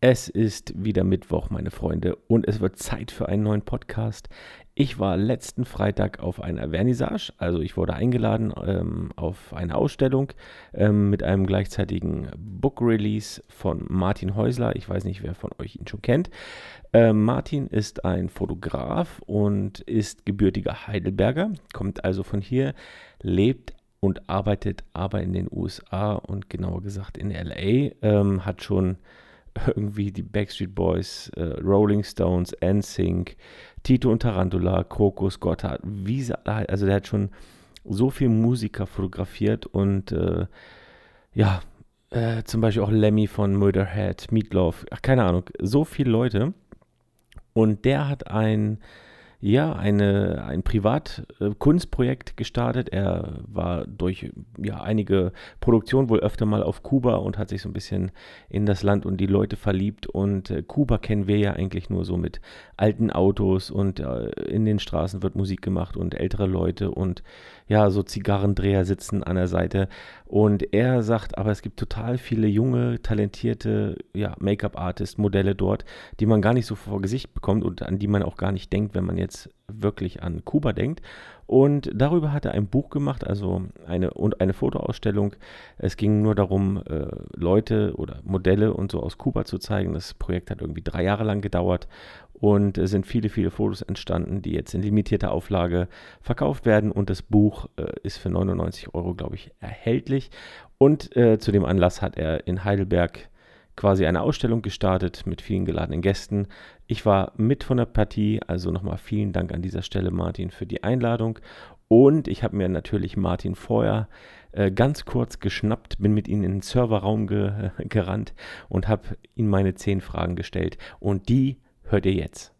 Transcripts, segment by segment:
Es ist wieder Mittwoch, meine Freunde, und es wird Zeit für einen neuen Podcast. Ich war letzten Freitag auf einer Vernissage, also ich wurde eingeladen ähm, auf eine Ausstellung ähm, mit einem gleichzeitigen Book Release von Martin Häusler. Ich weiß nicht, wer von euch ihn schon kennt. Ähm, Martin ist ein Fotograf und ist gebürtiger Heidelberger, kommt also von hier, lebt und arbeitet aber in den USA und genauer gesagt in LA, ähm, hat schon irgendwie die Backstreet Boys, äh, Rolling Stones, NSYNC, Tito und Tarantula, Krokus, Gotthard, wie sie also der hat schon so viel Musiker fotografiert und äh, ja, äh, zum Beispiel auch Lemmy von Murderhead, Meatloaf, ach, keine Ahnung, so viele Leute. Und der hat ein ja, eine, ein Privatkunstprojekt gestartet. Er war durch ja, einige Produktionen wohl öfter mal auf Kuba und hat sich so ein bisschen in das Land und die Leute verliebt. Und äh, Kuba kennen wir ja eigentlich nur so mit alten Autos und äh, in den Straßen wird Musik gemacht und ältere Leute und ja, so Zigarrendreher sitzen an der Seite. Und er sagt, aber es gibt total viele junge, talentierte ja, Make-up-Artists, Modelle dort, die man gar nicht so vor Gesicht bekommt und an die man auch gar nicht denkt, wenn man jetzt wirklich an Kuba denkt. Und darüber hat er ein Buch gemacht, also eine und eine Fotoausstellung. Es ging nur darum, äh, Leute oder Modelle und so aus Kuba zu zeigen. Das Projekt hat irgendwie drei Jahre lang gedauert und es sind viele, viele Fotos entstanden, die jetzt in limitierter Auflage verkauft werden. Und das Buch äh, ist für 99 Euro, glaube ich, erhältlich. Und äh, zu dem Anlass hat er in Heidelberg quasi eine Ausstellung gestartet mit vielen geladenen Gästen. Ich war mit von der Partie, also nochmal vielen Dank an dieser Stelle, Martin, für die Einladung. Und ich habe mir natürlich Martin vorher äh, ganz kurz geschnappt, bin mit ihm in den Serverraum ge gerannt und habe ihm meine zehn Fragen gestellt. Und die hört ihr jetzt.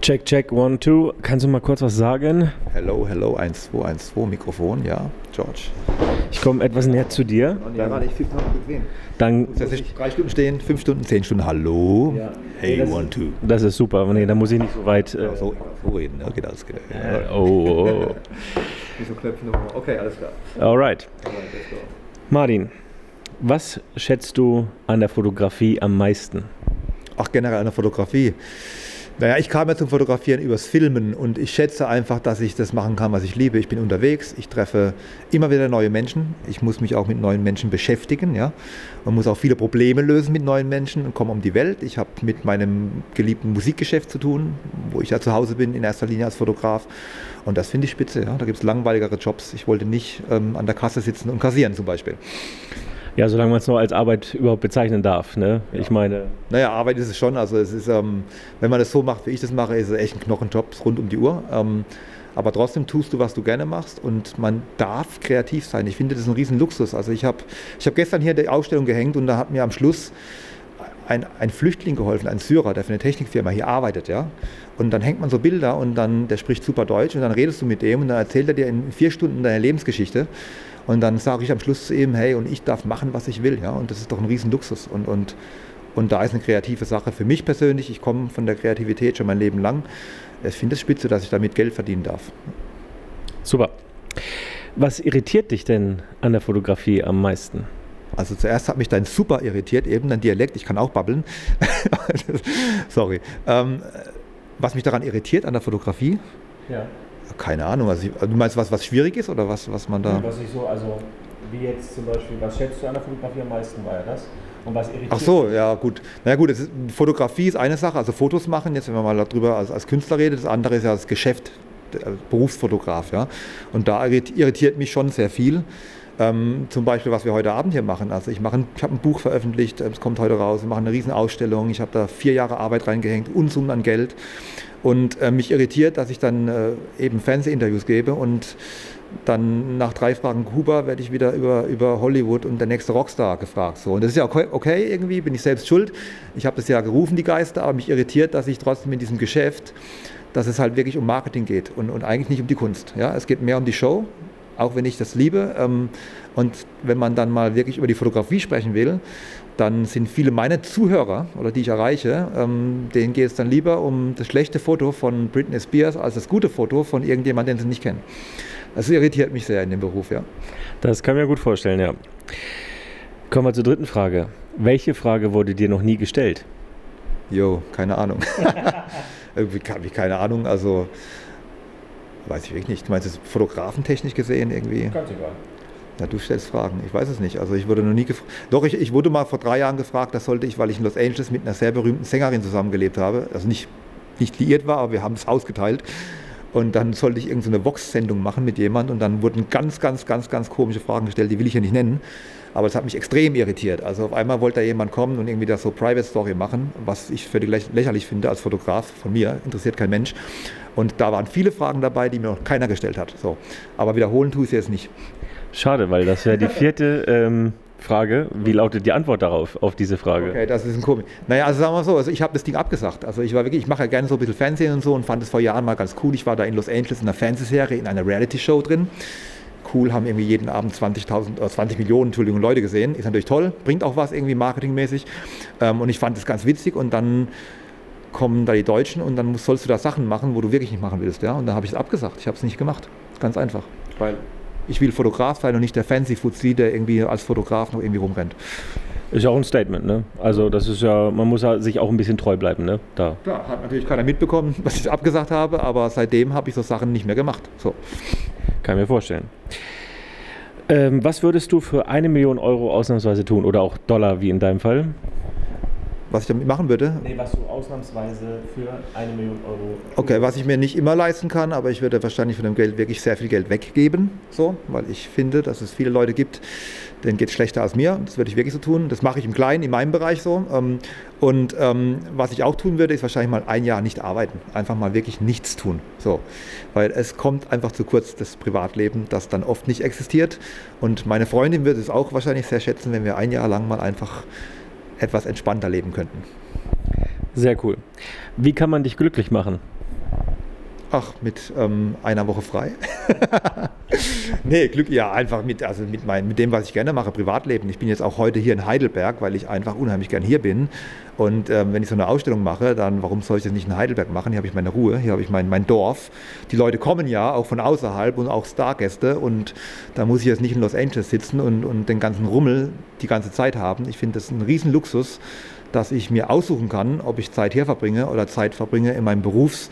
Check, check, one, two. Kannst du mal kurz was sagen? Hello, hello, 1212 Mikrofon, ja, George. Ich komme etwas näher zu dir. Ja, warte, ich fünf Minuten gesehen. Dann Jetzt nicht drei Stunden stehen, fünf Stunden, zehn Stunden, hallo. Ja. Hey, das, one, two. Das ist super. Nee, da muss ich nicht so weit. Äh, So, so reden, ja, geht alles. Geht. äh, oh, oh, oh. Wieso Knöpfen Okay, alles klar. Alright. Martin, was schätzt du an der Fotografie am meisten? Ach, generell an der Fotografie. Naja, ich kam ja zum Fotografieren übers Filmen und ich schätze einfach, dass ich das machen kann, was ich liebe. Ich bin unterwegs, ich treffe immer wieder neue Menschen. Ich muss mich auch mit neuen Menschen beschäftigen. Ja? Man muss auch viele Probleme lösen mit neuen Menschen und komme um die Welt. Ich habe mit meinem geliebten Musikgeschäft zu tun, wo ich ja zu Hause bin, in erster Linie als Fotograf. Und das finde ich spitze. Ja? Da gibt es langweiligere Jobs. Ich wollte nicht ähm, an der Kasse sitzen und kassieren zum Beispiel. Ja, solange man es noch als Arbeit überhaupt bezeichnen darf. Ne? Ich meine, Naja, Arbeit ist es schon. Also es ist, ähm, wenn man das so macht, wie ich das mache, ist es echt ein Knochenjob rund um die Uhr. Ähm, aber trotzdem tust du, was du gerne machst und man darf kreativ sein. Ich finde, das ist ein Riesenluxus. Also ich habe ich hab gestern hier die Ausstellung gehängt und da hat mir am Schluss ein, ein Flüchtling geholfen, ein Syrer, der für eine Technikfirma hier arbeitet. Ja? Und dann hängt man so Bilder und dann, der spricht super Deutsch und dann redest du mit dem und dann erzählt er dir in vier Stunden deine Lebensgeschichte. Und dann sage ich am Schluss zu ihm, hey, und ich darf machen, was ich will. Ja? Und das ist doch ein Riesenluxus. Und, und, und da ist eine kreative Sache für mich persönlich. Ich komme von der Kreativität schon mein Leben lang. Ich finde es spitze, dass ich damit Geld verdienen darf. super. Was irritiert dich denn an der Fotografie am meisten? Also zuerst hat mich dein super irritiert, eben dein Dialekt, ich kann auch babbeln. Sorry. Ähm, was mich daran irritiert an der Fotografie? Ja. Keine Ahnung. Also ich, du meinst was, was schwierig ist oder was, was man da. Was ich so, also wie jetzt zum Beispiel, was schätzt du an der Fotografie am meisten, war ja das? Und was irritiert Ach so, ja gut. Na ja, gut, ist, Fotografie ist eine Sache, also Fotos machen, jetzt wenn man mal darüber als, als Künstler redet, das andere ist ja das Geschäft, der Berufsfotograf, ja. Und da irritiert mich schon sehr viel. Ähm, zum Beispiel, was wir heute Abend hier machen. Also ich, mache ein, ich habe ein Buch veröffentlicht, es kommt heute raus, wir machen eine Riesenausstellung, ich habe da vier Jahre Arbeit reingehängt, Unsummen an Geld. Und äh, mich irritiert, dass ich dann äh, eben Fernsehinterviews gebe und dann nach drei Fragen Kuba werde ich wieder über, über Hollywood und der nächste Rockstar gefragt. So. Und das ist ja okay, okay irgendwie, bin ich selbst schuld. Ich habe das ja gerufen, die Geister, aber mich irritiert, dass ich trotzdem in diesem Geschäft, dass es halt wirklich um Marketing geht und, und eigentlich nicht um die Kunst. Ja? Es geht mehr um die Show, auch wenn ich das liebe. Ähm, und wenn man dann mal wirklich über die Fotografie sprechen will, dann sind viele meiner Zuhörer oder die ich erreiche, ähm, denen geht es dann lieber um das schlechte Foto von Britney Spears als das gute Foto von irgendjemandem, den sie nicht kennen. Das irritiert mich sehr in dem Beruf, ja. Das kann ich mir gut vorstellen, ja. Kommen wir zur dritten Frage. Welche Frage wurde dir noch nie gestellt? Jo, keine Ahnung. wie, wie, keine Ahnung, also weiß ich wirklich nicht. Du meinst es fotografentechnisch gesehen irgendwie? Ganz egal. Ja, du stellst Fragen. Ich weiß es nicht. Also ich wurde noch nie gefragt. Doch, ich, ich, wurde mal vor drei Jahren gefragt, das sollte ich, weil ich in Los Angeles mit einer sehr berühmten Sängerin zusammengelebt habe. Also nicht, nicht liiert war, aber wir haben das Haus geteilt. Und dann sollte ich irgendeine Vox-Sendung machen mit jemandem und dann wurden ganz, ganz, ganz, ganz komische Fragen gestellt, die will ich ja nicht nennen. Aber es hat mich extrem irritiert. Also auf einmal wollte da jemand kommen und irgendwie das so Private Story machen, was ich völlig lächerlich finde als Fotograf von mir, interessiert kein Mensch. Und da waren viele Fragen dabei, die mir noch keiner gestellt hat. So. Aber wiederholen tue ich es jetzt nicht. Schade, weil das wäre die vierte ähm, Frage. Wie lautet die Antwort darauf, auf diese Frage? Okay, das ist ein komisch. Naja, also sagen wir so, also ich habe das Ding abgesagt. Also ich war wirklich, ich mache ja gerne so ein bisschen Fernsehen und so und fand es vor Jahren mal ganz cool. Ich war da in Los Angeles in einer Fernsehserie, in einer Reality-Show drin. Cool, haben irgendwie jeden Abend 20.000, äh, 20 Millionen Entschuldigung, Leute gesehen. Ist natürlich toll, bringt auch was irgendwie marketingmäßig. Ähm, und ich fand es ganz witzig und dann kommen da die Deutschen und dann sollst du da Sachen machen, wo du wirklich nicht machen willst. Ja? Und dann habe ich es abgesagt. Ich habe es nicht gemacht. Ganz einfach. Weil ich will Fotograf sein und nicht der fancy Fuzzi, der irgendwie als Fotograf noch irgendwie rumrennt. Ist ja auch ein Statement, ne? Also das ist ja, man muss ja sich auch ein bisschen treu bleiben, ne? Da. Klar, hat natürlich keiner mitbekommen, was ich abgesagt habe, aber seitdem habe ich so Sachen nicht mehr gemacht. So. Kann ich mir vorstellen. Ähm, was würdest du für eine Million Euro ausnahmsweise tun oder auch Dollar wie in deinem Fall? Was ich damit machen würde. Nee, was du ausnahmsweise für eine Million Euro. Okay, was ich mir nicht immer leisten kann, aber ich würde wahrscheinlich von dem Geld wirklich sehr viel Geld weggeben, so, weil ich finde, dass es viele Leute gibt, denen geht es schlechter als mir. Das würde ich wirklich so tun. Das mache ich im Kleinen, in meinem Bereich so. Ähm, und ähm, was ich auch tun würde, ist wahrscheinlich mal ein Jahr nicht arbeiten. Einfach mal wirklich nichts tun. So. Weil es kommt einfach zu kurz, das Privatleben, das dann oft nicht existiert. Und meine Freundin würde es auch wahrscheinlich sehr schätzen, wenn wir ein Jahr lang mal einfach etwas entspannter leben könnten. Sehr cool. Wie kann man dich glücklich machen? Ach, mit ähm, einer Woche frei. nee, Glück, ja, einfach mit, also mit, mein, mit dem, was ich gerne mache, Privatleben. Ich bin jetzt auch heute hier in Heidelberg, weil ich einfach unheimlich gern hier bin. Und ähm, wenn ich so eine Ausstellung mache, dann warum soll ich das nicht in Heidelberg machen? Hier habe ich meine Ruhe, hier habe ich mein, mein Dorf. Die Leute kommen ja auch von außerhalb und auch Stargäste. Und da muss ich jetzt nicht in Los Angeles sitzen und, und den ganzen Rummel die ganze Zeit haben. Ich finde das ein Riesenluxus, dass ich mir aussuchen kann, ob ich Zeit hier verbringe oder Zeit verbringe in meinem Berufs-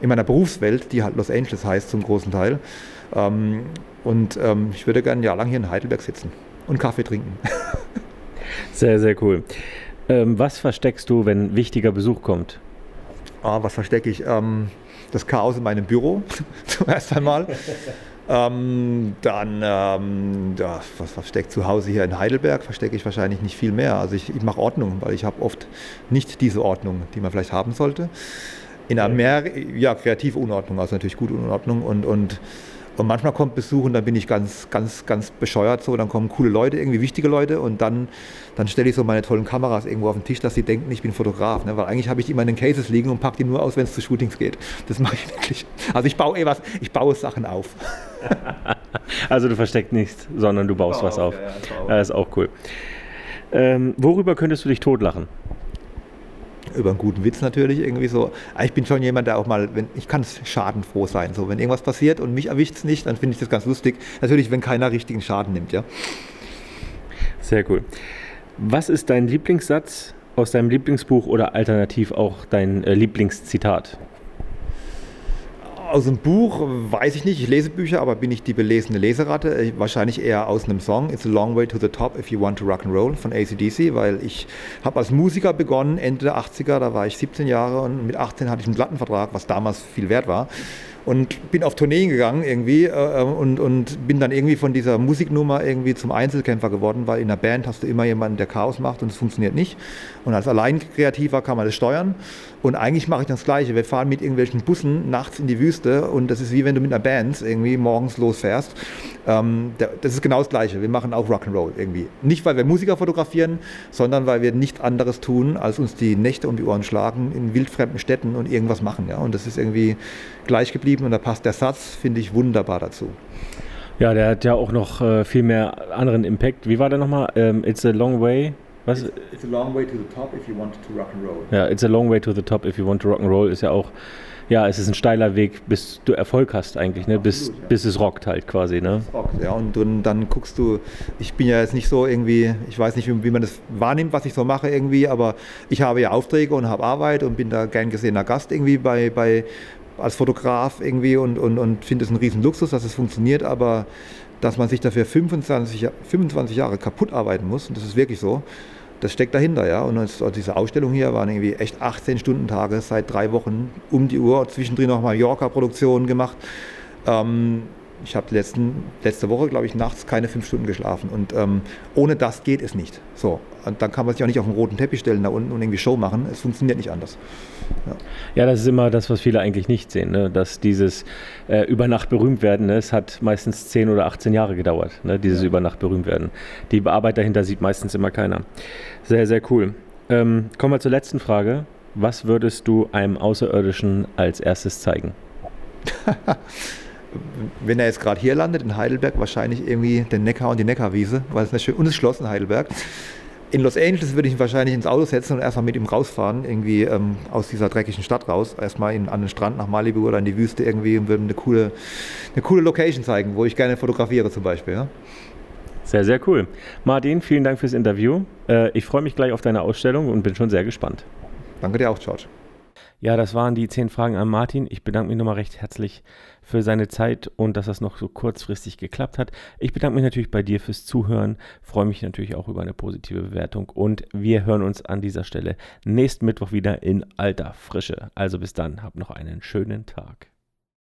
in meiner Berufswelt, die halt Los Angeles heißt zum großen Teil. Ähm, und ähm, ich würde gerne ein Jahr lang hier in Heidelberg sitzen und Kaffee trinken. Sehr, sehr cool. Ähm, was versteckst du, wenn wichtiger Besuch kommt? Ah, was verstecke ich? Ähm, das Chaos in meinem Büro, zuerst einmal. Ähm, dann, ähm, ja, was versteckt zu Hause hier in Heidelberg, verstecke ich wahrscheinlich nicht viel mehr. Also ich, ich mache Ordnung, weil ich habe oft nicht diese Ordnung, die man vielleicht haben sollte in einer mehr, ja, kreative Unordnung, also natürlich gute Unordnung und, und, und manchmal kommt Besuch und dann bin ich ganz, ganz, ganz bescheuert so, dann kommen coole Leute, irgendwie wichtige Leute und dann, dann stelle ich so meine tollen Kameras irgendwo auf den Tisch, dass sie denken, ich bin Fotograf, ne? weil eigentlich habe ich die immer in den Cases liegen und packe die nur aus, wenn es zu Shootings geht. Das mache ich wirklich. Also ich baue eh was, ich baue Sachen auf. also du versteckst nichts, sondern du baust was auf. Ja, ja, das ist auch cool. Ähm, worüber könntest du dich totlachen? Über einen guten Witz natürlich irgendwie so. Ich bin schon jemand, der auch mal, wenn ich kann schadenfroh sein. So, wenn irgendwas passiert und mich erwischt es nicht, dann finde ich das ganz lustig. Natürlich, wenn keiner richtigen Schaden nimmt, ja. Sehr cool. Was ist dein Lieblingssatz aus deinem Lieblingsbuch oder alternativ auch dein äh, Lieblingszitat? Aus dem Buch weiß ich nicht, ich lese Bücher, aber bin ich die belesene Leseratte? Wahrscheinlich eher aus einem Song, It's a Long Way to the Top If You Want to Rock and Roll von ACDC, weil ich habe als Musiker begonnen, Ende der 80er, da war ich 17 Jahre und mit 18 hatte ich einen Plattenvertrag, was damals viel wert war und bin auf Tourneen gegangen irgendwie äh, und, und bin dann irgendwie von dieser Musiknummer irgendwie zum Einzelkämpfer geworden, weil in der Band hast du immer jemanden, der Chaos macht und es funktioniert nicht. Und als Alleinkreativer kann man das steuern. Und eigentlich mache ich das Gleiche. Wir fahren mit irgendwelchen Bussen nachts in die Wüste und das ist wie wenn du mit einer Band irgendwie morgens losfährst. Ähm, das ist genau das Gleiche. Wir machen auch Rock'n'Roll irgendwie. Nicht, weil wir Musiker fotografieren, sondern weil wir nichts anderes tun, als uns die Nächte um die Ohren schlagen in wildfremden Städten und irgendwas machen. Ja? Und das ist irgendwie gleich geblieben und da passt der Satz, finde ich, wunderbar dazu. Ja, der hat ja auch noch äh, viel mehr anderen Impact. Wie war der nochmal? Ähm, It's a long way Was? It's, it's a long way to the top if you want to rock and roll. Ja, it's a long way to the top if you want to rock and roll ist ja auch, ja, es ist ein steiler Weg, bis du Erfolg hast eigentlich, ne? bis, Absolut, ja. bis es rockt halt quasi. Ne? rockt, Ja, und dann, dann guckst du, ich bin ja jetzt nicht so irgendwie, ich weiß nicht, wie, wie man das wahrnimmt, was ich so mache irgendwie, aber ich habe ja Aufträge und habe Arbeit und bin da gern gesehener Gast irgendwie bei, bei als Fotograf irgendwie und, und, und finde es einen riesen Luxus, dass es funktioniert, aber dass man sich dafür 25, Ja- 25 Jahre kaputt arbeiten muss, und das ist wirklich so, das steckt dahinter, ja. Und diese Ausstellung hier waren irgendwie echt 18 Stunden Tage seit drei Wochen um die Uhr, zwischendrin noch Mallorca-Produktionen gemacht. Ähm, ich habe letzte Woche, glaube ich, nachts keine fünf Stunden geschlafen. Und ähm, ohne das geht es nicht. So, und dann kann man sich auch nicht auf den roten Teppich stellen da unten und irgendwie Show machen. Es funktioniert nicht anders. Ja, das ist immer das, was viele eigentlich nicht sehen, ne? dass dieses äh, über Nacht berühmt werden, ne? es hat meistens 10 oder 18 Jahre gedauert, ne? dieses über Nacht berühmt werden. Die Arbeit dahinter sieht meistens immer keiner. Sehr, sehr cool. Ähm, kommen wir zur letzten Frage. Was würdest du einem Außerirdischen als erstes zeigen? Wenn er jetzt gerade hier landet, in Heidelberg, wahrscheinlich irgendwie den Neckar und die Neckarwiese, weil es ist schön, und das Schloss in Heidelberg. In Los Angeles würde ich ihn wahrscheinlich ins Auto setzen und erstmal mit ihm rausfahren, irgendwie ähm, aus dieser dreckigen Stadt raus. Erstmal in, an den Strand nach Malibu oder in die Wüste irgendwie und würde ihm eine coole, eine coole Location zeigen, wo ich gerne fotografiere zum Beispiel. Ja? Sehr, sehr cool. Martin, vielen Dank fürs Interview. Äh, ich freue mich gleich auf deine Ausstellung und bin schon sehr gespannt. Danke dir auch, George. Ja, das waren die zehn Fragen an Martin. Ich bedanke mich nochmal recht herzlich für seine Zeit und dass das noch so kurzfristig geklappt hat. Ich bedanke mich natürlich bei dir fürs Zuhören, freue mich natürlich auch über eine positive Bewertung und wir hören uns an dieser Stelle nächsten Mittwoch wieder in alter Frische. Also bis dann, hab noch einen schönen Tag.